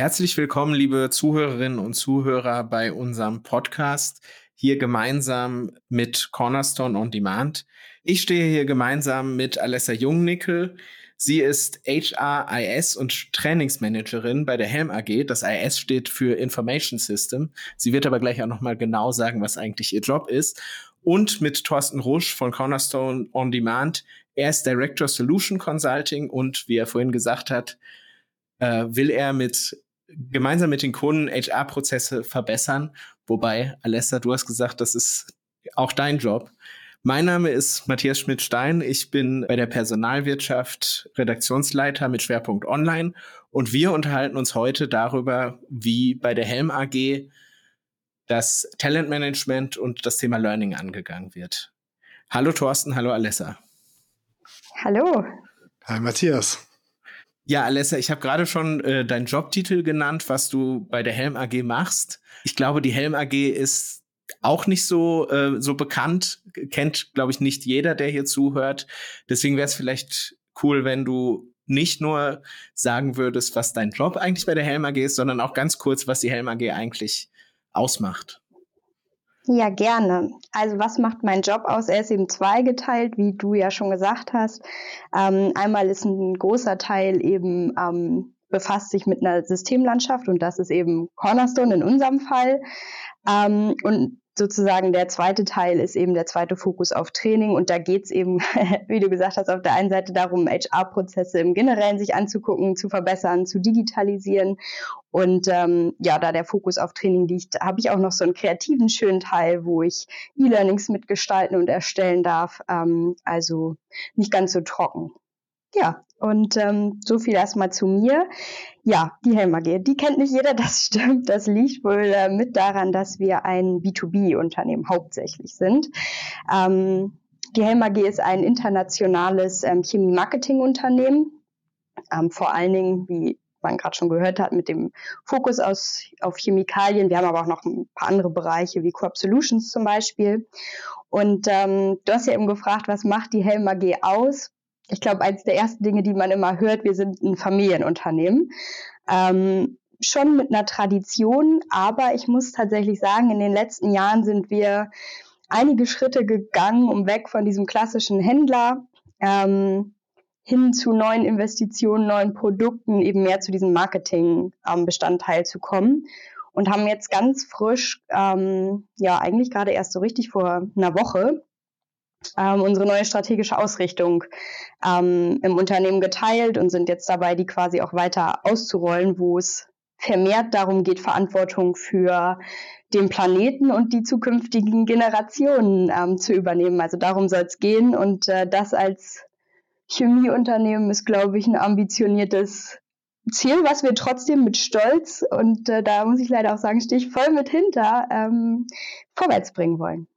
Herzlich willkommen, liebe Zuhörerinnen und Zuhörer, bei unserem Podcast hier gemeinsam mit Cornerstone on Demand. Ich stehe hier gemeinsam mit Alessa Jungnickel. Sie ist HR, IS und Trainingsmanagerin bei der Helm AG. Das IS steht für Information System. Sie wird aber gleich auch nochmal genau sagen, was eigentlich ihr Job ist. Und mit Thorsten Rusch von Cornerstone on Demand. Er ist Director Solution Consulting und wie er vorhin gesagt hat, äh, will er mit gemeinsam mit den Kunden HR-Prozesse verbessern. Wobei, Alessa, du hast gesagt, das ist auch dein Job. Mein Name ist Matthias Schmidt-Stein. Ich bin bei der Personalwirtschaft Redaktionsleiter mit Schwerpunkt Online und wir unterhalten uns heute darüber, wie bei der Helm AG das Talentmanagement und das Thema Learning angegangen wird. Hallo Thorsten, hallo Alessa. Hallo. Hi Matthias. Ja, Alessa, ich habe gerade schon äh, deinen Jobtitel genannt, was du bei der Helm AG machst. Ich glaube, die Helm AG ist auch nicht so, äh, so bekannt, kennt, glaube ich, nicht jeder, der hier zuhört. Deswegen wäre es vielleicht cool, wenn du nicht nur sagen würdest, was dein Job eigentlich bei der Helm AG ist, sondern auch ganz kurz, was die Helm AG eigentlich ausmacht. Ja, gerne. Also was macht mein Job aus? Er ist eben zweigeteilt, wie du ja schon gesagt hast. Ähm, einmal ist ein großer Teil eben ähm, befasst sich mit einer Systemlandschaft und das ist eben Cornerstone in unserem Fall. Ähm, und sozusagen der zweite Teil ist eben der zweite Fokus auf Training. Und da geht es eben, wie du gesagt hast, auf der einen Seite darum, HR-Prozesse im Generellen sich anzugucken, zu verbessern, zu digitalisieren. Und ähm, ja, da der Fokus auf Training liegt, habe ich auch noch so einen kreativen schönen Teil, wo ich E-Learnings mitgestalten und erstellen darf, ähm, also nicht ganz so trocken. Ja, und ähm, so viel erstmal zu mir. Ja, die Helm AG, die kennt nicht jeder, das stimmt. Das liegt wohl äh, mit daran, dass wir ein B2B-Unternehmen hauptsächlich sind. Ähm, die Helm AG ist ein internationales ähm, Chemie-Marketing-Unternehmen. Ähm, vor allen Dingen, wie man gerade schon gehört hat, mit dem Fokus aus, auf Chemikalien. Wir haben aber auch noch ein paar andere Bereiche wie Crop Solutions zum Beispiel. Und ähm, du hast ja eben gefragt, was macht die Helm AG aus? Ich glaube, eines der ersten Dinge, die man immer hört, wir sind ein Familienunternehmen. Ähm, schon mit einer Tradition, aber ich muss tatsächlich sagen, in den letzten Jahren sind wir einige Schritte gegangen, um weg von diesem klassischen Händler ähm, hin zu neuen Investitionen, neuen Produkten, eben mehr zu diesem Marketing-Bestandteil ähm, zu kommen und haben jetzt ganz frisch, ähm, ja eigentlich gerade erst so richtig vor einer Woche, ähm, unsere neue strategische Ausrichtung ähm, im Unternehmen geteilt und sind jetzt dabei, die quasi auch weiter auszurollen, wo es vermehrt darum geht, Verantwortung für den Planeten und die zukünftigen Generationen ähm, zu übernehmen. Also darum soll es gehen und äh, das als Chemieunternehmen ist, glaube ich, ein ambitioniertes Ziel, was wir trotzdem mit Stolz und äh, da muss ich leider auch sagen, stehe ich voll mit hinter, ähm, vorwärts bringen wollen.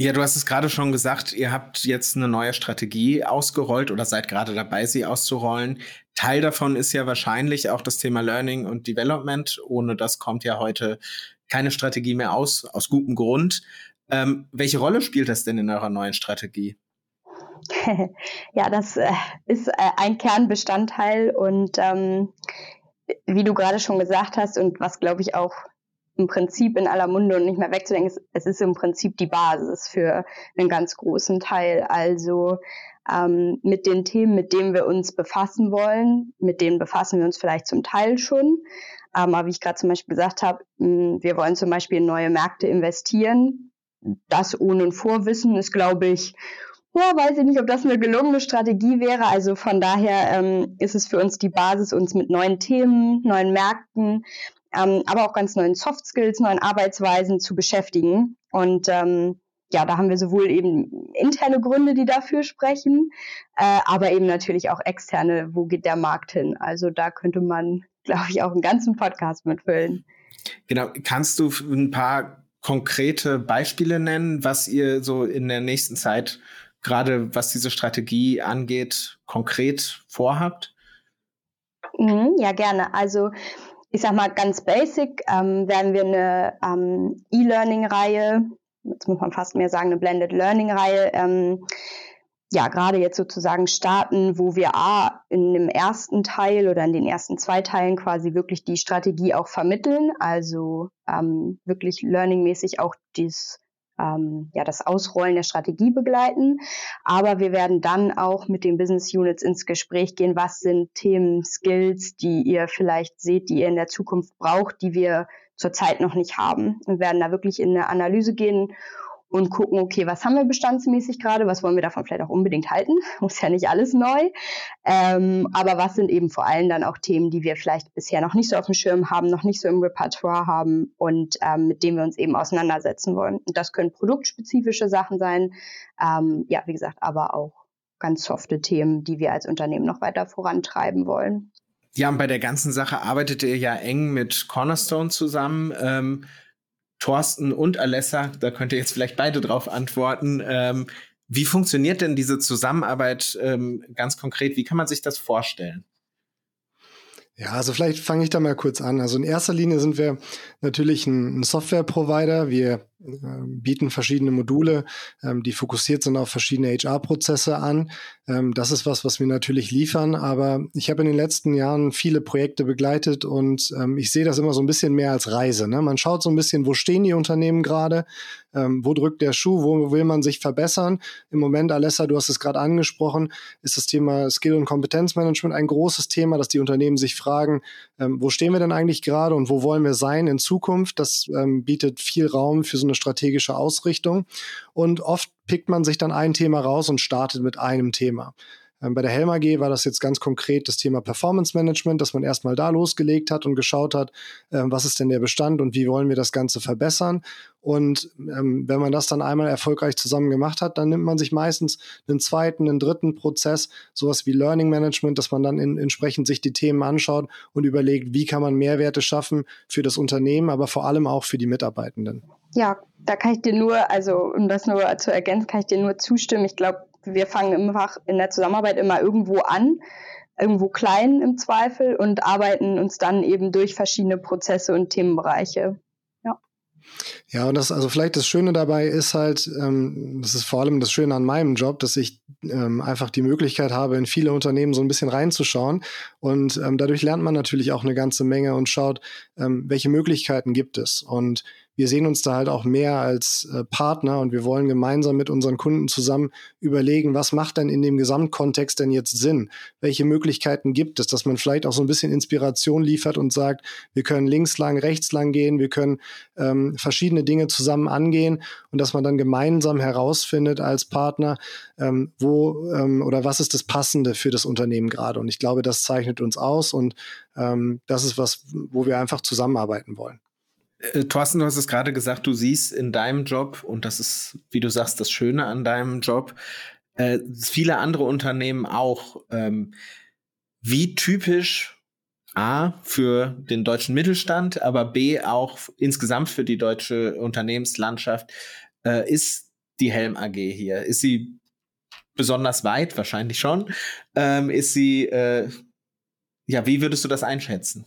Ja, du hast es gerade schon gesagt, ihr habt jetzt eine neue Strategie ausgerollt oder seid gerade dabei, sie auszurollen. Teil davon ist ja wahrscheinlich auch das Thema Learning und Development. Ohne das kommt ja heute keine Strategie mehr aus, aus gutem Grund. Ähm, welche Rolle spielt das denn in eurer neuen Strategie? ja, das äh, ist äh, ein Kernbestandteil und ähm, wie du gerade schon gesagt hast und was glaube ich auch im Prinzip in aller Munde und nicht mehr wegzudenken. Es, ist im Prinzip die Basis für einen ganz großen Teil. Also ähm, mit den Themen, mit denen wir uns befassen wollen, mit denen befassen wir uns vielleicht zum Teil schon. Ähm, aber wie ich gerade zum Beispiel gesagt habe, wir wollen zum Beispiel in neue Märkte investieren. Das ohne Vorwissen ist, glaube ich, ja, weiß ich nicht, ob das eine gelungene Strategie wäre. Also von daher ähm, ist es für uns die Basis, uns mit neuen Themen, neuen Märkten, ähm, aber auch ganz neuen Soft Skills, neuen Arbeitsweisen zu beschäftigen. Und ähm, ja, da haben wir sowohl eben interne Gründe, die dafür sprechen, äh, aber eben natürlich auch externe, wo geht der Markt hin? Also da könnte man, glaube ich, auch einen ganzen Podcast mitfüllen. Genau, kannst du ein paar konkrete Beispiele nennen, was ihr so in der nächsten Zeit gerade was diese Strategie angeht, konkret vorhabt? Mhm, ja, gerne. Also ich sag mal ganz basic, ähm, werden wir eine ähm, E-Learning-Reihe, jetzt muss man fast mehr sagen, eine Blended Learning-Reihe, ähm, ja, gerade jetzt sozusagen starten, wo wir A, in dem ersten Teil oder in den ersten zwei Teilen quasi wirklich die Strategie auch vermitteln, also ähm, wirklich learningmäßig auch dies, ähm, ja, das Ausrollen der Strategie begleiten. Aber wir werden dann auch mit den Business Units ins Gespräch gehen, was sind Themen, Skills, die ihr vielleicht seht, die ihr in der Zukunft braucht, die wir zurzeit noch nicht haben und werden da wirklich in eine Analyse gehen und gucken, okay, was haben wir bestandsmäßig gerade, was wollen wir davon vielleicht auch unbedingt halten, muss ja nicht alles neu, ähm, aber was sind eben vor allem dann auch Themen, die wir vielleicht bisher noch nicht so auf dem Schirm haben, noch nicht so im Repertoire haben und ähm, mit denen wir uns eben auseinandersetzen wollen. Und das können produktspezifische Sachen sein, ähm, ja, wie gesagt, aber auch ganz softe Themen, die wir als Unternehmen noch weiter vorantreiben wollen. Ja, und bei der ganzen Sache arbeitet ihr ja eng mit Cornerstone zusammen. Ähm, Thorsten und Alessa, da könnt ihr jetzt vielleicht beide drauf antworten. Ähm, wie funktioniert denn diese Zusammenarbeit ähm, ganz konkret? Wie kann man sich das vorstellen? Ja, also vielleicht fange ich da mal kurz an. Also in erster Linie sind wir natürlich ein, ein Software-Provider. Wir bieten verschiedene Module, ähm, die fokussiert sind auf verschiedene HR-Prozesse an. Ähm, das ist was, was wir natürlich liefern. Aber ich habe in den letzten Jahren viele Projekte begleitet und ähm, ich sehe das immer so ein bisschen mehr als Reise. Ne? Man schaut so ein bisschen, wo stehen die Unternehmen gerade, ähm, wo drückt der Schuh, wo will man sich verbessern. Im Moment, Alessa, du hast es gerade angesprochen, ist das Thema Skill- und Kompetenzmanagement ein großes Thema, dass die Unternehmen sich fragen, ähm, wo stehen wir denn eigentlich gerade und wo wollen wir sein in Zukunft. Das ähm, bietet viel Raum für so eine strategische Ausrichtung. Und oft pickt man sich dann ein Thema raus und startet mit einem Thema. Ähm, bei der Helm AG war das jetzt ganz konkret das Thema Performance Management, dass man erstmal da losgelegt hat und geschaut hat, ähm, was ist denn der Bestand und wie wollen wir das Ganze verbessern. Und ähm, wenn man das dann einmal erfolgreich zusammen gemacht hat, dann nimmt man sich meistens einen zweiten, einen dritten Prozess, sowas wie Learning Management, dass man dann in, entsprechend sich die Themen anschaut und überlegt, wie kann man Mehrwerte schaffen für das Unternehmen, aber vor allem auch für die Mitarbeitenden. Ja, da kann ich dir nur, also um das nur zu ergänzen, kann ich dir nur zustimmen. Ich glaube, wir fangen immer in der Zusammenarbeit immer irgendwo an, irgendwo klein im Zweifel und arbeiten uns dann eben durch verschiedene Prozesse und Themenbereiche. Ja. Ja, und das, also vielleicht das Schöne dabei ist halt, ähm, das ist vor allem das Schöne an meinem Job, dass ich ähm, einfach die Möglichkeit habe, in viele Unternehmen so ein bisschen reinzuschauen. Und ähm, dadurch lernt man natürlich auch eine ganze Menge und schaut, ähm, welche Möglichkeiten gibt es. Und wir sehen uns da halt auch mehr als äh, Partner und wir wollen gemeinsam mit unseren Kunden zusammen überlegen, was macht denn in dem Gesamtkontext denn jetzt Sinn? Welche Möglichkeiten gibt es, dass man vielleicht auch so ein bisschen Inspiration liefert und sagt, wir können links lang, rechts lang gehen, wir können ähm, verschiedene Dinge zusammen angehen und dass man dann gemeinsam herausfindet als Partner, ähm, wo ähm, oder was ist das Passende für das Unternehmen gerade. Und ich glaube, das zeichnet uns aus und ähm, das ist was, wo wir einfach zusammenarbeiten wollen. Äh, Thorsten, du hast es gerade gesagt, du siehst in deinem Job, und das ist, wie du sagst, das Schöne an deinem Job, äh, viele andere Unternehmen auch, ähm, wie typisch A für den deutschen Mittelstand, aber B auch insgesamt für die deutsche Unternehmenslandschaft äh, ist die Helm AG hier? Ist sie besonders weit? Wahrscheinlich schon. Ähm, ist sie, äh, ja, wie würdest du das einschätzen?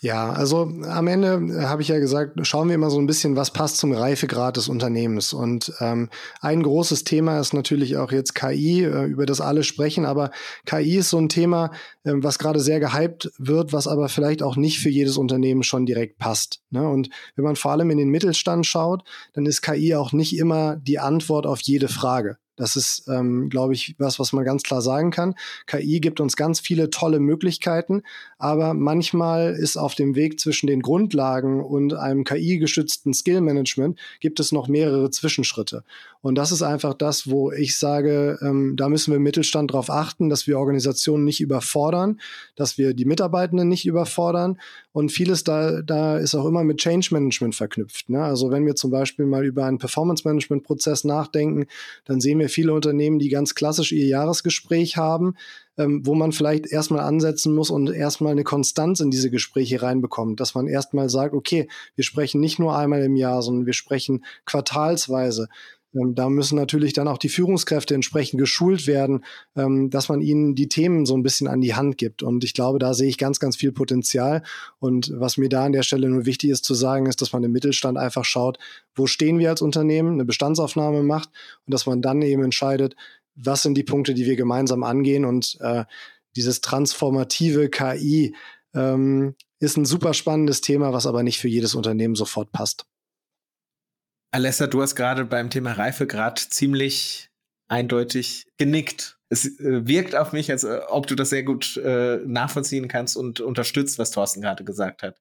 Ja, also am Ende äh, habe ich ja gesagt, schauen wir immer so ein bisschen, was passt zum Reifegrad des Unternehmens. Und ähm, ein großes Thema ist natürlich auch jetzt KI, äh, über das alle sprechen, aber KI ist so ein Thema, äh, was gerade sehr gehypt wird, was aber vielleicht auch nicht für jedes Unternehmen schon direkt passt. Ne? Und wenn man vor allem in den Mittelstand schaut, dann ist KI auch nicht immer die Antwort auf jede Frage. Das ist, ähm, glaube ich, was, was man ganz klar sagen kann. KI gibt uns ganz viele tolle Möglichkeiten, aber manchmal ist auf dem Weg zwischen den Grundlagen und einem KI-gestützten Skill-Management gibt es noch mehrere Zwischenschritte. Und das ist einfach das, wo ich sage, ähm, da müssen wir im Mittelstand darauf achten, dass wir Organisationen nicht überfordern, dass wir die Mitarbeitenden nicht überfordern. Und vieles da, da ist auch immer mit Change Management verknüpft. Ne? Also wenn wir zum Beispiel mal über einen Performance Management Prozess nachdenken, dann sehen wir viele Unternehmen, die ganz klassisch ihr Jahresgespräch haben, ähm, wo man vielleicht erstmal ansetzen muss und erstmal eine Konstanz in diese Gespräche reinbekommt, dass man erstmal sagt, okay, wir sprechen nicht nur einmal im Jahr, sondern wir sprechen quartalsweise. Ähm, da müssen natürlich dann auch die Führungskräfte entsprechend geschult werden, ähm, dass man ihnen die Themen so ein bisschen an die Hand gibt. Und ich glaube, da sehe ich ganz, ganz viel Potenzial. Und was mir da an der Stelle nur wichtig ist zu sagen, ist, dass man im Mittelstand einfach schaut, wo stehen wir als Unternehmen, eine Bestandsaufnahme macht und dass man dann eben entscheidet, was sind die Punkte, die wir gemeinsam angehen und äh, dieses transformative KI ähm, ist ein super spannendes Thema, was aber nicht für jedes Unternehmen sofort passt. Alessa, du hast gerade beim Thema Reifegrad ziemlich eindeutig genickt. Es äh, wirkt auf mich, als äh, ob du das sehr gut äh, nachvollziehen kannst und unterstützt, was Thorsten gerade gesagt hat.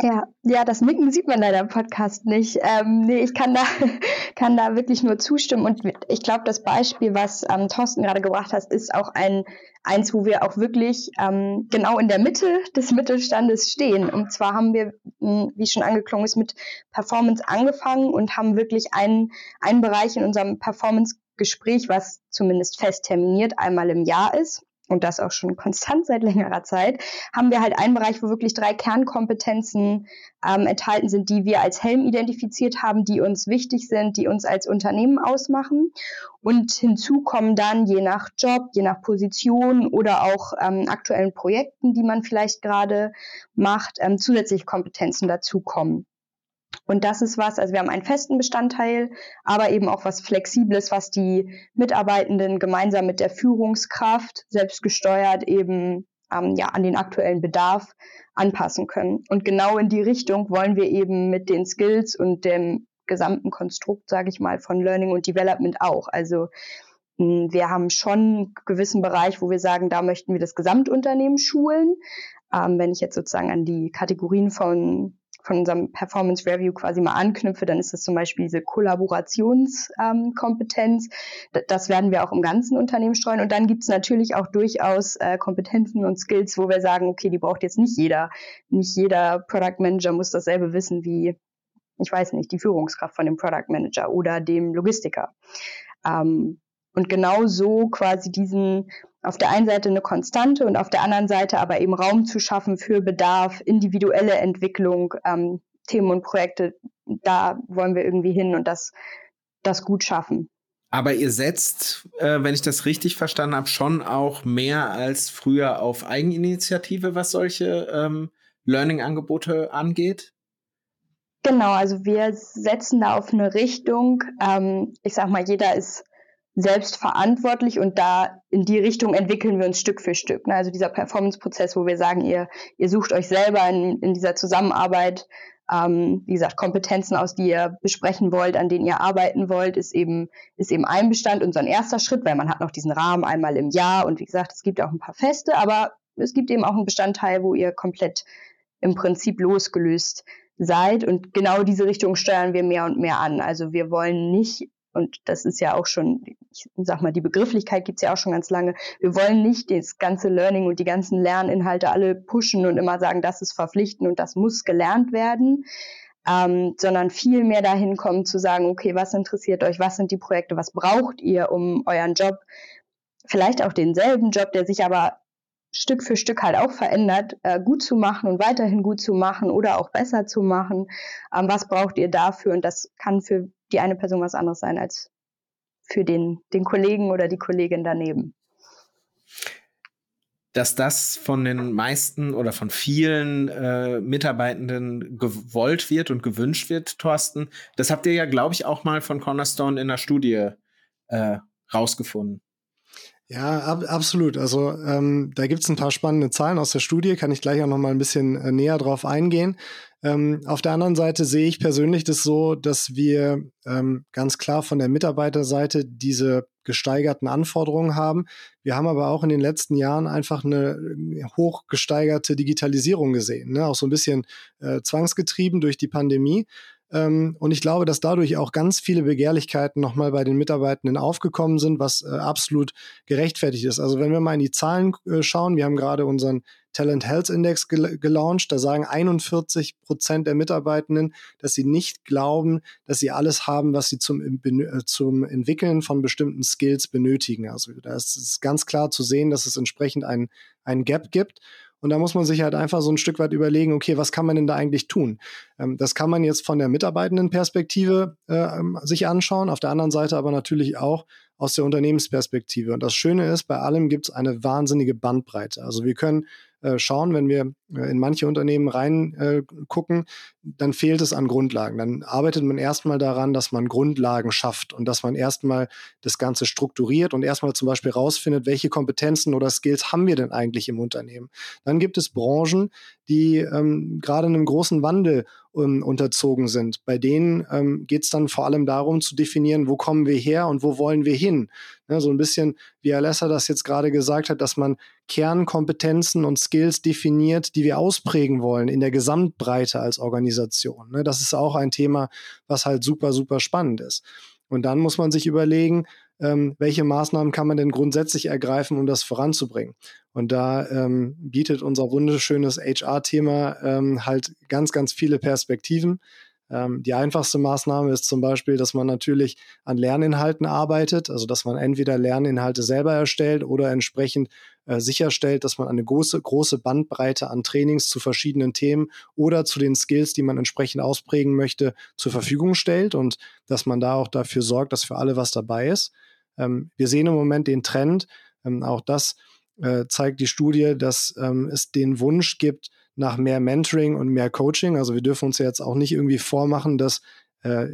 Ja, ja, das Nicken sieht man leider im Podcast nicht. Ähm, nee, ich kann da, kann da wirklich nur zustimmen. Und ich glaube, das Beispiel, was ähm, Thorsten gerade gebracht hat, ist auch ein eins, wo wir auch wirklich ähm, genau in der Mitte des Mittelstandes stehen. Und zwar haben wir, hm, wie schon angeklungen ist, mit Performance angefangen und haben wirklich einen, einen Bereich in unserem Performance-Gespräch, was zumindest fest terminiert einmal im Jahr ist und das auch schon konstant seit längerer Zeit, haben wir halt einen Bereich, wo wirklich drei Kernkompetenzen ähm, enthalten sind, die wir als Helm identifiziert haben, die uns wichtig sind, die uns als Unternehmen ausmachen. Und hinzu kommen dann je nach Job, je nach Position oder auch ähm, aktuellen Projekten, die man vielleicht gerade macht, ähm, zusätzliche Kompetenzen dazukommen. Und das ist was, also wir haben einen festen Bestandteil, aber eben auch was Flexibles, was die Mitarbeitenden gemeinsam mit der Führungskraft selbst gesteuert eben ähm, ja, an den aktuellen Bedarf anpassen können. Und genau in die Richtung wollen wir eben mit den Skills und dem gesamten Konstrukt, sage ich mal, von Learning und Development auch. Also hm, wir haben schon einen gewissen Bereich, wo wir sagen, da möchten wir das Gesamtunternehmen schulen. Ähm, wenn ich jetzt sozusagen an die Kategorien von von unserem Performance Review quasi mal anknüpfe, dann ist das zum Beispiel diese Kollaborationskompetenz. Ähm, das werden wir auch im ganzen Unternehmen streuen. Und dann gibt es natürlich auch durchaus äh, Kompetenzen und Skills, wo wir sagen, okay, die braucht jetzt nicht jeder. Nicht jeder Product Manager muss dasselbe wissen wie, ich weiß nicht, die Führungskraft von dem Product Manager oder dem Logistiker. Ähm, und genau so quasi diesen auf der einen Seite eine Konstante und auf der anderen Seite aber eben Raum zu schaffen für Bedarf, individuelle Entwicklung, ähm, Themen und Projekte, da wollen wir irgendwie hin und das, das gut schaffen. Aber ihr setzt, äh, wenn ich das richtig verstanden habe, schon auch mehr als früher auf Eigeninitiative, was solche ähm, Learning-Angebote angeht? Genau, also wir setzen da auf eine Richtung. Ähm, ich sag mal, jeder ist selbst verantwortlich und da in die Richtung entwickeln wir uns Stück für Stück. Ne? Also dieser Performance-Prozess, wo wir sagen, ihr, ihr sucht euch selber in, in dieser Zusammenarbeit, ähm, wie gesagt, Kompetenzen aus, die ihr besprechen wollt, an denen ihr arbeiten wollt, ist eben, ist eben ein Bestand und so ein erster Schritt, weil man hat noch diesen Rahmen einmal im Jahr und wie gesagt, es gibt auch ein paar Feste, aber es gibt eben auch einen Bestandteil, wo ihr komplett im Prinzip losgelöst seid und genau diese Richtung steuern wir mehr und mehr an. Also wir wollen nicht und das ist ja auch schon, ich sag mal, die Begrifflichkeit gibt's ja auch schon ganz lange. Wir wollen nicht das ganze Learning und die ganzen Lerninhalte alle pushen und immer sagen, das ist verpflichtend und das muss gelernt werden, ähm, sondern viel mehr dahin kommen zu sagen, okay, was interessiert euch, was sind die Projekte, was braucht ihr, um euren Job, vielleicht auch denselben Job, der sich aber Stück für Stück halt auch verändert, äh, gut zu machen und weiterhin gut zu machen oder auch besser zu machen. Ähm, was braucht ihr dafür? Und das kann für die eine Person was anderes sein als für den, den Kollegen oder die Kollegin daneben. Dass das von den meisten oder von vielen äh, Mitarbeitenden gewollt wird und gewünscht wird, Thorsten, das habt ihr ja, glaube ich, auch mal von Cornerstone in der Studie äh, rausgefunden. Ja, ab, absolut. Also ähm, da gibt es ein paar spannende Zahlen aus der Studie, kann ich gleich auch noch mal ein bisschen äh, näher drauf eingehen. Ähm, auf der anderen Seite sehe ich persönlich das so, dass wir ähm, ganz klar von der Mitarbeiterseite diese gesteigerten Anforderungen haben. Wir haben aber auch in den letzten Jahren einfach eine äh, hochgesteigerte Digitalisierung gesehen, ne? auch so ein bisschen äh, zwangsgetrieben durch die Pandemie. Ähm, und ich glaube, dass dadurch auch ganz viele Begehrlichkeiten nochmal bei den Mitarbeitenden aufgekommen sind, was äh, absolut gerechtfertigt ist. Also wenn wir mal in die Zahlen äh, schauen, wir haben gerade unseren Talent Health Index gel gelauncht. Da sagen 41 Prozent der Mitarbeitenden, dass sie nicht glauben, dass sie alles haben, was sie zum, äh, zum Entwickeln von bestimmten Skills benötigen. Also da ist es ganz klar zu sehen, dass es entsprechend einen, einen Gap gibt. Und da muss man sich halt einfach so ein Stück weit überlegen, okay, was kann man denn da eigentlich tun? Ähm, das kann man jetzt von der mitarbeitenden Perspektive äh, ähm, sich anschauen, auf der anderen Seite aber natürlich auch aus der Unternehmensperspektive. Und das Schöne ist, bei allem gibt es eine wahnsinnige Bandbreite. Also wir können äh, schauen, wenn wir in manche Unternehmen reingucken, äh, dann fehlt es an Grundlagen. Dann arbeitet man erstmal daran, dass man Grundlagen schafft und dass man erstmal das Ganze strukturiert und erstmal zum Beispiel rausfindet, welche Kompetenzen oder Skills haben wir denn eigentlich im Unternehmen. Dann gibt es Branchen, die ähm, gerade einem großen Wandel ähm, unterzogen sind. Bei denen ähm, geht es dann vor allem darum zu definieren, wo kommen wir her und wo wollen wir hin. Ja, so ein bisschen, wie Alessa das jetzt gerade gesagt hat, dass man Kernkompetenzen und Skills definiert, die wir ausprägen wollen in der Gesamtbreite als Organisation. Ne, das ist auch ein Thema, was halt super, super spannend ist. Und dann muss man sich überlegen, ähm, welche Maßnahmen kann man denn grundsätzlich ergreifen, um das voranzubringen. Und da ähm, bietet unser wunderschönes HR-Thema ähm, halt ganz, ganz viele Perspektiven. Ähm, die einfachste Maßnahme ist zum Beispiel, dass man natürlich an Lerninhalten arbeitet, also dass man entweder Lerninhalte selber erstellt oder entsprechend äh, sicherstellt, dass man eine große, große Bandbreite an Trainings zu verschiedenen Themen oder zu den Skills, die man entsprechend ausprägen möchte, zur Verfügung stellt und dass man da auch dafür sorgt, dass für alle was dabei ist. Ähm, wir sehen im Moment den Trend, ähm, auch das äh, zeigt die Studie, dass ähm, es den Wunsch gibt nach mehr Mentoring und mehr Coaching. Also wir dürfen uns ja jetzt auch nicht irgendwie vormachen, dass äh,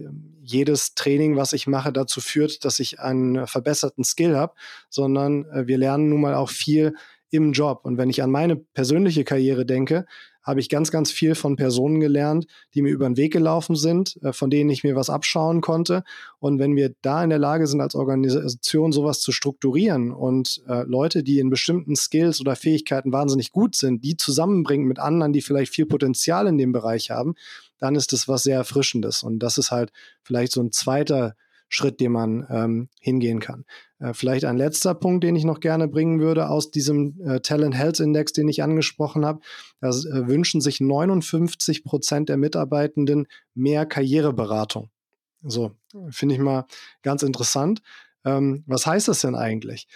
jedes Training, was ich mache, dazu führt, dass ich einen verbesserten Skill habe, sondern äh, wir lernen nun mal auch viel im Job. Und wenn ich an meine persönliche Karriere denke, habe ich ganz, ganz viel von Personen gelernt, die mir über den Weg gelaufen sind, äh, von denen ich mir was abschauen konnte. Und wenn wir da in der Lage sind, als Organisation sowas zu strukturieren und äh, Leute, die in bestimmten Skills oder Fähigkeiten wahnsinnig gut sind, die zusammenbringen mit anderen, die vielleicht viel Potenzial in dem Bereich haben, dann ist das was sehr Erfrischendes. Und das ist halt vielleicht so ein zweiter Schritt, den man ähm, hingehen kann. Äh, vielleicht ein letzter Punkt, den ich noch gerne bringen würde aus diesem äh, Talent Health Index, den ich angesprochen habe. Da äh, wünschen sich 59 Prozent der Mitarbeitenden mehr Karriereberatung. So, finde ich mal ganz interessant. Ähm, was heißt das denn eigentlich?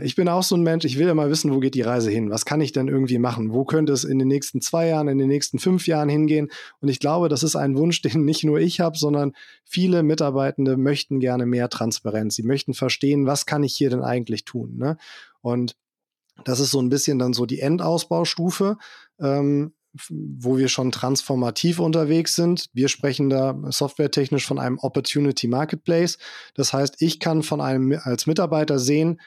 Ich bin auch so ein Mensch, ich will immer wissen, wo geht die Reise hin? Was kann ich denn irgendwie machen? Wo könnte es in den nächsten zwei Jahren, in den nächsten fünf Jahren hingehen? Und ich glaube, das ist ein Wunsch, den nicht nur ich habe, sondern viele Mitarbeitende möchten gerne mehr Transparenz. Sie möchten verstehen, was kann ich hier denn eigentlich tun? Ne? Und das ist so ein bisschen dann so die Endausbaustufe. Ähm, wo wir schon transformativ unterwegs sind. Wir sprechen da softwaretechnisch von einem Opportunity Marketplace. Das heißt, ich kann von einem als Mitarbeiter sehen,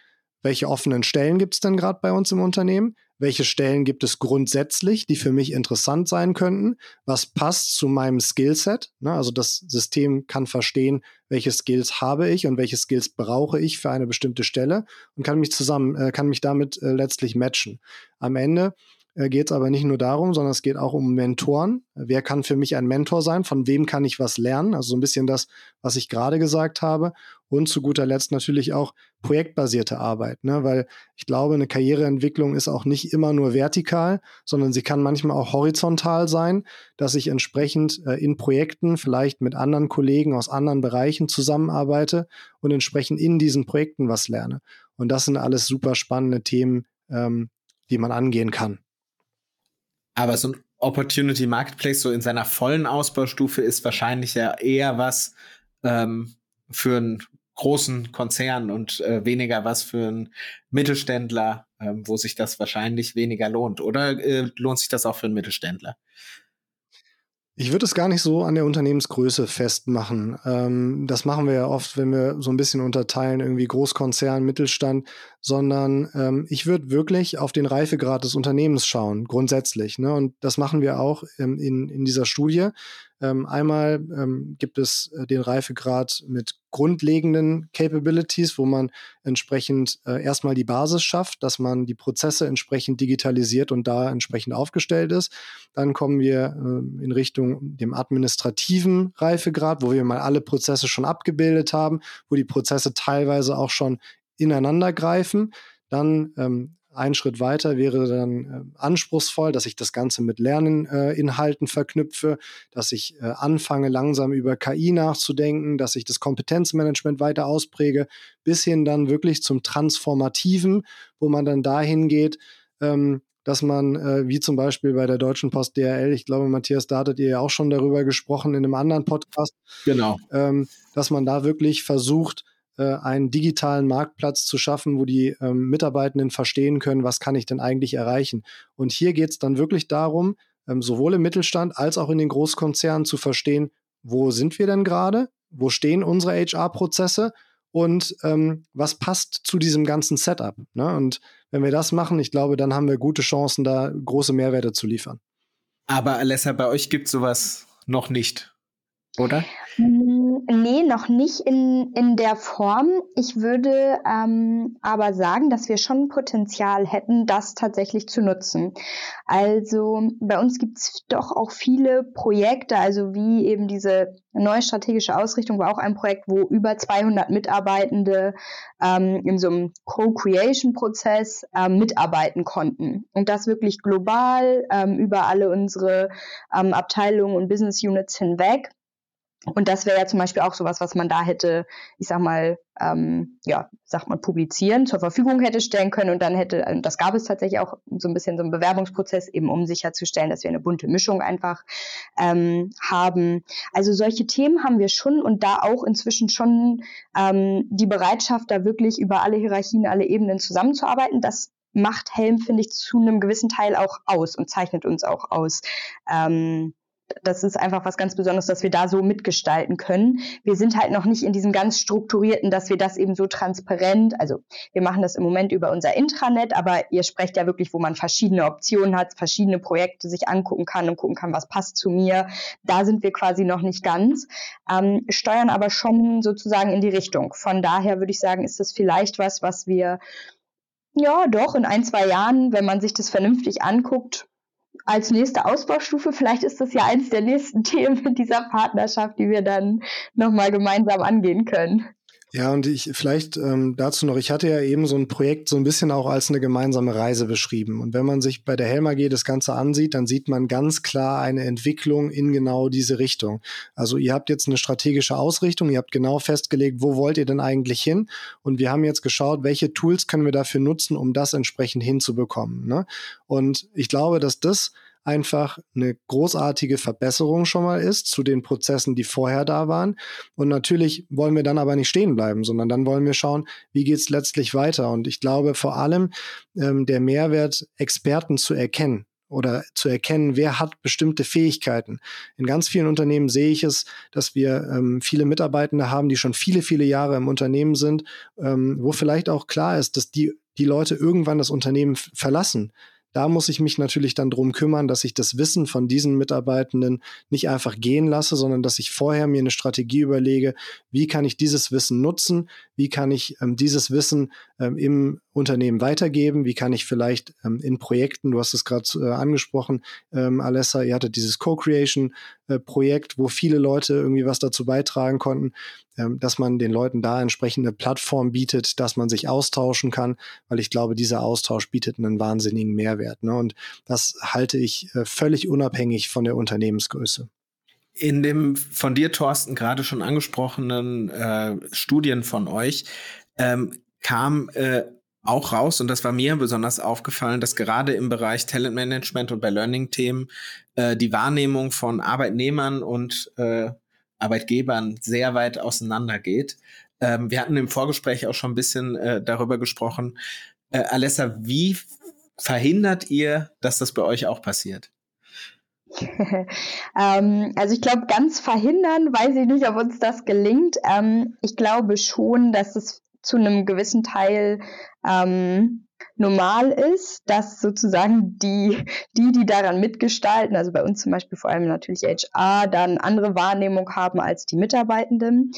welche offenen Stellen gibt es denn gerade bei uns im Unternehmen? Welche Stellen gibt es grundsätzlich, die für mich interessant sein könnten? Was passt zu meinem Skillset? Ne, also das System kann verstehen, welche Skills habe ich und welche Skills brauche ich für eine bestimmte Stelle und kann mich zusammen, äh, kann mich damit äh, letztlich matchen. Am Ende geht es aber nicht nur darum, sondern es geht auch um Mentoren. Wer kann für mich ein Mentor sein? Von wem kann ich was lernen? Also so ein bisschen das, was ich gerade gesagt habe. Und zu guter Letzt natürlich auch projektbasierte Arbeit, ne? weil ich glaube, eine Karriereentwicklung ist auch nicht immer nur vertikal, sondern sie kann manchmal auch horizontal sein, dass ich entsprechend äh, in Projekten vielleicht mit anderen Kollegen aus anderen Bereichen zusammenarbeite und entsprechend in diesen Projekten was lerne. Und das sind alles super spannende Themen, ähm, die man angehen kann. Aber so ein Opportunity Marketplace so in seiner vollen Ausbaustufe ist wahrscheinlich ja eher was ähm, für einen großen Konzern und äh, weniger was für einen Mittelständler, ähm, wo sich das wahrscheinlich weniger lohnt. Oder äh, lohnt sich das auch für einen Mittelständler? Ich würde es gar nicht so an der Unternehmensgröße festmachen. Ähm, das machen wir ja oft, wenn wir so ein bisschen unterteilen, irgendwie Großkonzern, Mittelstand, sondern ähm, ich würde wirklich auf den Reifegrad des Unternehmens schauen, grundsätzlich. Ne? Und das machen wir auch ähm, in, in dieser Studie. Ähm, einmal ähm, gibt es äh, den Reifegrad mit grundlegenden Capabilities, wo man entsprechend äh, erstmal die Basis schafft, dass man die Prozesse entsprechend digitalisiert und da entsprechend aufgestellt ist. Dann kommen wir äh, in Richtung dem administrativen Reifegrad, wo wir mal alle Prozesse schon abgebildet haben, wo die Prozesse teilweise auch schon ineinander greifen. Dann ähm, ein Schritt weiter wäre dann äh, anspruchsvoll, dass ich das Ganze mit Lerninhalten äh, verknüpfe, dass ich äh, anfange, langsam über KI nachzudenken, dass ich das Kompetenzmanagement weiter auspräge, bis hin dann wirklich zum Transformativen, wo man dann dahin geht, ähm, dass man, äh, wie zum Beispiel bei der Deutschen Post DRL, ich glaube, Matthias, da hattet ihr ja auch schon darüber gesprochen in einem anderen Podcast. Genau. Ähm, dass man da wirklich versucht, äh, einen digitalen Marktplatz zu schaffen, wo die ähm, Mitarbeitenden verstehen können, was kann ich denn eigentlich erreichen. Und hier geht es dann wirklich darum, ähm, sowohl im Mittelstand als auch in den Großkonzernen zu verstehen, wo sind wir denn gerade, wo stehen unsere HR-Prozesse und ähm, was passt zu diesem ganzen Setup. Ne? Und wenn wir das machen, ich glaube, dann haben wir gute Chancen, da große Mehrwerte zu liefern. Aber Alessa, bei euch gibt es sowas noch nicht, oder? Hm, nee, noch nicht in, in der Form. Ich würde ähm, aber sagen, dass wir schon Potenzial hätten, das tatsächlich zu nutzen. Also bei uns gibt es doch auch viele Projekte, also wie eben diese neue strategische Ausrichtung war auch ein Projekt, wo über 200 Mitarbeitende ähm, in so einem Co-Creation-Prozess ähm, mitarbeiten konnten. Und das wirklich global ähm, über alle unsere ähm, Abteilungen und Business Units hinweg. Und das wäre ja zum Beispiel auch sowas, was man da hätte, ich sag mal, ähm, ja, sagt man, publizieren, zur Verfügung hätte stellen können und dann hätte, das gab es tatsächlich auch so ein bisschen so einen Bewerbungsprozess, eben um sicherzustellen, dass wir eine bunte Mischung einfach ähm, haben. Also solche Themen haben wir schon und da auch inzwischen schon ähm, die Bereitschaft, da wirklich über alle Hierarchien, alle Ebenen zusammenzuarbeiten. Das macht Helm, finde ich, zu einem gewissen Teil auch aus und zeichnet uns auch aus. Ähm, das ist einfach was ganz Besonderes, dass wir da so mitgestalten können. Wir sind halt noch nicht in diesem ganz strukturierten, dass wir das eben so transparent, also wir machen das im Moment über unser Intranet, aber ihr sprecht ja wirklich, wo man verschiedene Optionen hat, verschiedene Projekte sich angucken kann und gucken kann, was passt zu mir. Da sind wir quasi noch nicht ganz, ähm, steuern aber schon sozusagen in die Richtung. Von daher würde ich sagen, ist das vielleicht was, was wir ja, doch, in ein, zwei Jahren, wenn man sich das vernünftig anguckt, als nächste Ausbaustufe, vielleicht ist das ja eins der nächsten Themen dieser Partnerschaft, die wir dann nochmal gemeinsam angehen können. Ja, und ich vielleicht ähm, dazu noch, ich hatte ja eben so ein Projekt so ein bisschen auch als eine gemeinsame Reise beschrieben. Und wenn man sich bei der Helm AG das Ganze ansieht, dann sieht man ganz klar eine Entwicklung in genau diese Richtung. Also ihr habt jetzt eine strategische Ausrichtung, ihr habt genau festgelegt, wo wollt ihr denn eigentlich hin? Und wir haben jetzt geschaut, welche Tools können wir dafür nutzen, um das entsprechend hinzubekommen. Ne? Und ich glaube, dass das einfach eine großartige Verbesserung schon mal ist zu den Prozessen, die vorher da waren. Und natürlich wollen wir dann aber nicht stehen bleiben, sondern dann wollen wir schauen, wie geht es letztlich weiter. Und ich glaube vor allem ähm, der Mehrwert, Experten zu erkennen oder zu erkennen, wer hat bestimmte Fähigkeiten. In ganz vielen Unternehmen sehe ich es, dass wir ähm, viele Mitarbeitende haben, die schon viele, viele Jahre im Unternehmen sind, ähm, wo vielleicht auch klar ist, dass die die Leute irgendwann das Unternehmen verlassen. Da muss ich mich natürlich dann drum kümmern, dass ich das Wissen von diesen Mitarbeitenden nicht einfach gehen lasse, sondern dass ich vorher mir eine Strategie überlege, wie kann ich dieses Wissen nutzen, wie kann ich ähm, dieses Wissen ähm, im Unternehmen weitergeben, wie kann ich vielleicht ähm, in Projekten, du hast es gerade äh, angesprochen, ähm, Alessa, ihr hattet dieses Co-Creation-Projekt, äh, wo viele Leute irgendwie was dazu beitragen konnten, ähm, dass man den Leuten da entsprechende Plattform bietet, dass man sich austauschen kann, weil ich glaube, dieser Austausch bietet einen wahnsinnigen Mehrwert. Ne? Und das halte ich äh, völlig unabhängig von der Unternehmensgröße. In dem von dir, Thorsten, gerade schon angesprochenen äh, Studien von euch ähm, kam äh, auch raus, und das war mir besonders aufgefallen, dass gerade im Bereich Talentmanagement und bei Learning-Themen äh, die Wahrnehmung von Arbeitnehmern und äh, Arbeitgebern sehr weit auseinander geht. Ähm, wir hatten im Vorgespräch auch schon ein bisschen äh, darüber gesprochen. Äh, Alessa, wie verhindert ihr, dass das bei euch auch passiert? ähm, also ich glaube, ganz verhindern, weiß ich nicht, ob uns das gelingt. Ähm, ich glaube schon, dass es zu einem gewissen Teil ähm, normal ist, dass sozusagen die, die, die daran mitgestalten, also bei uns zum Beispiel vor allem natürlich HR, dann andere Wahrnehmung haben als die Mitarbeitenden.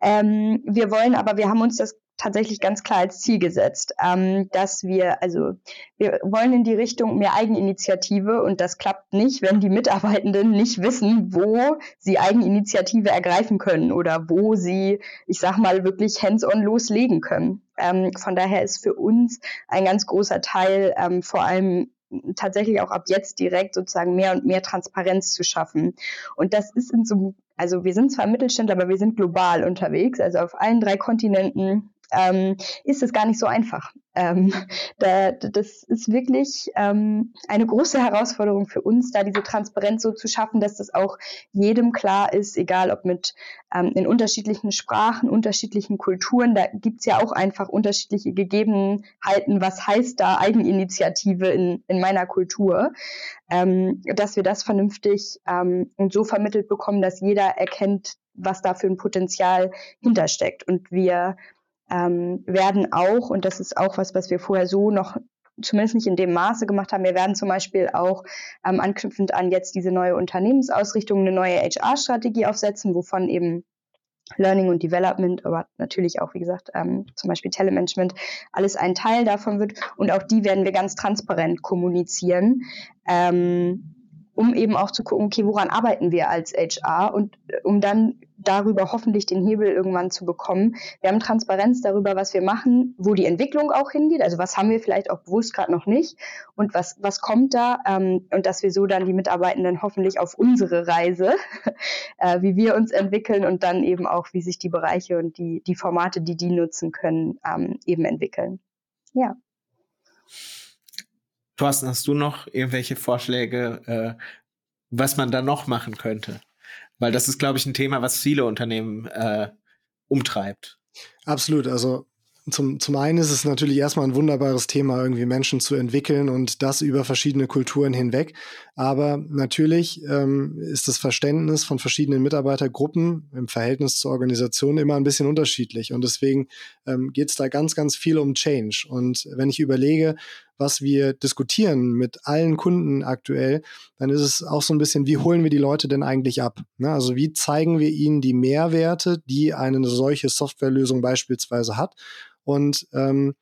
Ähm, wir wollen aber, wir haben uns das tatsächlich ganz klar als Ziel gesetzt, ähm, dass wir, also wir wollen in die Richtung mehr Eigeninitiative und das klappt nicht, wenn die Mitarbeitenden nicht wissen, wo sie Eigeninitiative ergreifen können oder wo sie, ich sag mal, wirklich hands-on loslegen können. Ähm, von daher ist für uns ein ganz großer Teil ähm, vor allem tatsächlich auch ab jetzt direkt sozusagen mehr und mehr Transparenz zu schaffen. Und das ist in so also wir sind zwar Mittelständler, aber wir sind global unterwegs, also auf allen drei Kontinenten ähm, ist es gar nicht so einfach. Ähm, da, das ist wirklich ähm, eine große Herausforderung für uns, da diese Transparenz so zu schaffen, dass das auch jedem klar ist, egal ob mit ähm, in unterschiedlichen Sprachen, unterschiedlichen Kulturen, da gibt's ja auch einfach unterschiedliche Gegebenheiten, was heißt da Eigeninitiative in, in meiner Kultur, ähm, dass wir das vernünftig ähm, und so vermittelt bekommen, dass jeder erkennt, was da für ein Potenzial hintersteckt. Und wir ähm, werden auch, und das ist auch was, was wir vorher so noch zumindest nicht in dem Maße gemacht haben. Wir werden zum Beispiel auch ähm, anknüpfend an jetzt diese neue Unternehmensausrichtung eine neue HR-Strategie aufsetzen, wovon eben Learning und Development, aber natürlich auch, wie gesagt, ähm, zum Beispiel Telemanagement, alles ein Teil davon wird. Und auch die werden wir ganz transparent kommunizieren. Ähm, um eben auch zu gucken, okay, woran arbeiten wir als HR und äh, um dann darüber hoffentlich den Hebel irgendwann zu bekommen. Wir haben Transparenz darüber, was wir machen, wo die Entwicklung auch hingeht, also was haben wir vielleicht auch bewusst gerade noch nicht und was, was kommt da ähm, und dass wir so dann die Mitarbeitenden hoffentlich auf unsere Reise, äh, wie wir uns entwickeln und dann eben auch, wie sich die Bereiche und die, die Formate, die die nutzen können, ähm, eben entwickeln. Ja. Thorsten, hast du noch irgendwelche Vorschläge, äh, was man da noch machen könnte? Weil das ist, glaube ich, ein Thema, was viele Unternehmen äh, umtreibt. Absolut. Also zum, zum einen ist es natürlich erstmal ein wunderbares Thema, irgendwie Menschen zu entwickeln und das über verschiedene Kulturen hinweg. Aber natürlich ähm, ist das Verständnis von verschiedenen Mitarbeitergruppen im Verhältnis zur Organisation immer ein bisschen unterschiedlich. Und deswegen ähm, geht es da ganz, ganz viel um Change. Und wenn ich überlege, was wir diskutieren mit allen Kunden aktuell, dann ist es auch so ein bisschen, wie holen wir die Leute denn eigentlich ab? Ne? Also wie zeigen wir ihnen die Mehrwerte, die eine solche Softwarelösung beispielsweise hat? Und ähm,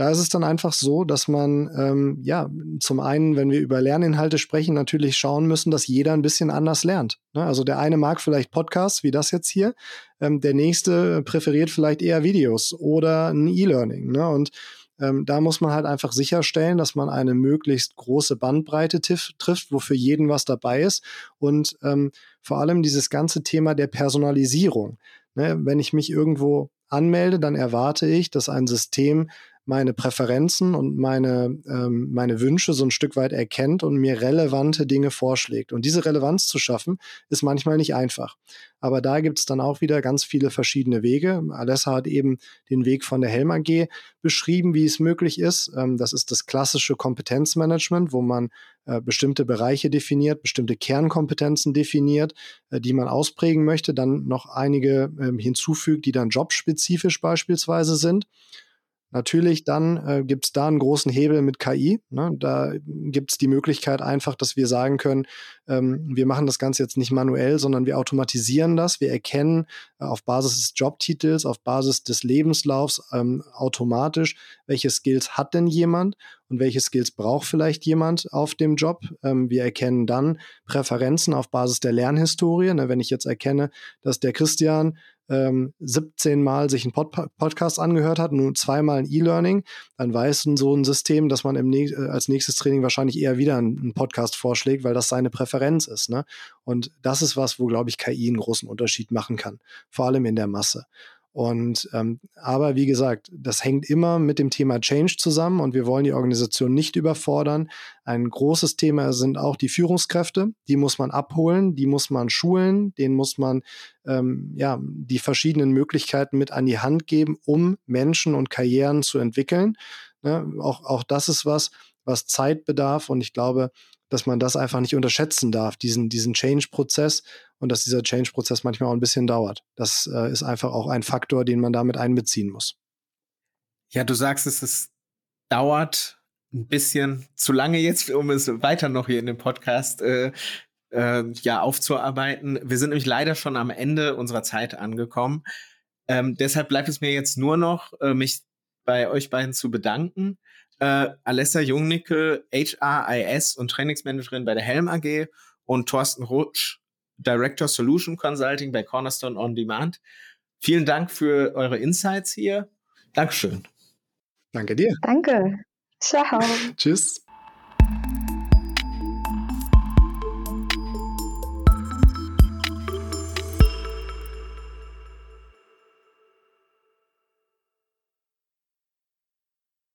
da ist es dann einfach so, dass man ähm, ja zum einen, wenn wir über Lerninhalte sprechen, natürlich schauen müssen, dass jeder ein bisschen anders lernt. Ne? Also der eine mag vielleicht Podcasts wie das jetzt hier, ähm, der nächste präferiert vielleicht eher Videos oder ein E-Learning. Ne? Und ähm, da muss man halt einfach sicherstellen, dass man eine möglichst große Bandbreite trifft, wo für jeden was dabei ist. Und ähm, vor allem dieses ganze Thema der Personalisierung. Ne? Wenn ich mich irgendwo anmelde, dann erwarte ich, dass ein System meine Präferenzen und meine, ähm, meine Wünsche so ein Stück weit erkennt und mir relevante Dinge vorschlägt. Und diese Relevanz zu schaffen, ist manchmal nicht einfach. Aber da gibt es dann auch wieder ganz viele verschiedene Wege. Alessa hat eben den Weg von der Helm AG beschrieben, wie es möglich ist. Ähm, das ist das klassische Kompetenzmanagement, wo man äh, bestimmte Bereiche definiert, bestimmte Kernkompetenzen definiert, äh, die man ausprägen möchte, dann noch einige äh, hinzufügt, die dann jobspezifisch beispielsweise sind. Natürlich, dann äh, gibt es da einen großen Hebel mit KI. Ne? Da gibt es die Möglichkeit einfach, dass wir sagen können, ähm, wir machen das Ganze jetzt nicht manuell, sondern wir automatisieren das. Wir erkennen äh, auf Basis des Jobtitels, auf Basis des Lebenslaufs ähm, automatisch, welche Skills hat denn jemand und welche Skills braucht vielleicht jemand auf dem Job. Ähm, wir erkennen dann Präferenzen auf Basis der Lernhistorie. Ne? Wenn ich jetzt erkenne, dass der Christian ähm, 17 Mal sich einen Pod Podcast angehört hat, nur zweimal ein E-Learning, dann weiß so ein System, dass man im äh, als nächstes Training wahrscheinlich eher wieder einen Podcast vorschlägt, weil das seine Präferenz ist. Ne? Und das ist was, wo, glaube ich, KI einen großen Unterschied machen kann, vor allem in der Masse. Und ähm, aber wie gesagt, das hängt immer mit dem Thema Change zusammen und wir wollen die Organisation nicht überfordern. Ein großes Thema sind auch die Führungskräfte. Die muss man abholen, die muss man schulen, denen muss man ähm, ja die verschiedenen Möglichkeiten mit an die Hand geben, um Menschen und Karrieren zu entwickeln. Ne? Auch, auch das ist was, was Zeit bedarf und ich glaube, dass man das einfach nicht unterschätzen darf, diesen, diesen Change-Prozess und dass dieser Change-Prozess manchmal auch ein bisschen dauert. Das äh, ist einfach auch ein Faktor, den man damit einbeziehen muss. Ja, du sagst es, es dauert ein bisschen zu lange jetzt, um es weiter noch hier in dem Podcast äh, äh, ja aufzuarbeiten. Wir sind nämlich leider schon am Ende unserer Zeit angekommen. Ähm, deshalb bleibt es mir jetzt nur noch, äh, mich bei euch beiden zu bedanken äh, Alessa Jungnickel, HRIS und Trainingsmanagerin bei der Helm AG und Thorsten Rutsch, Director Solution Consulting bei Cornerstone On Demand. Vielen Dank für eure Insights hier. Dankeschön. Danke dir. Danke. Ciao. Tschüss.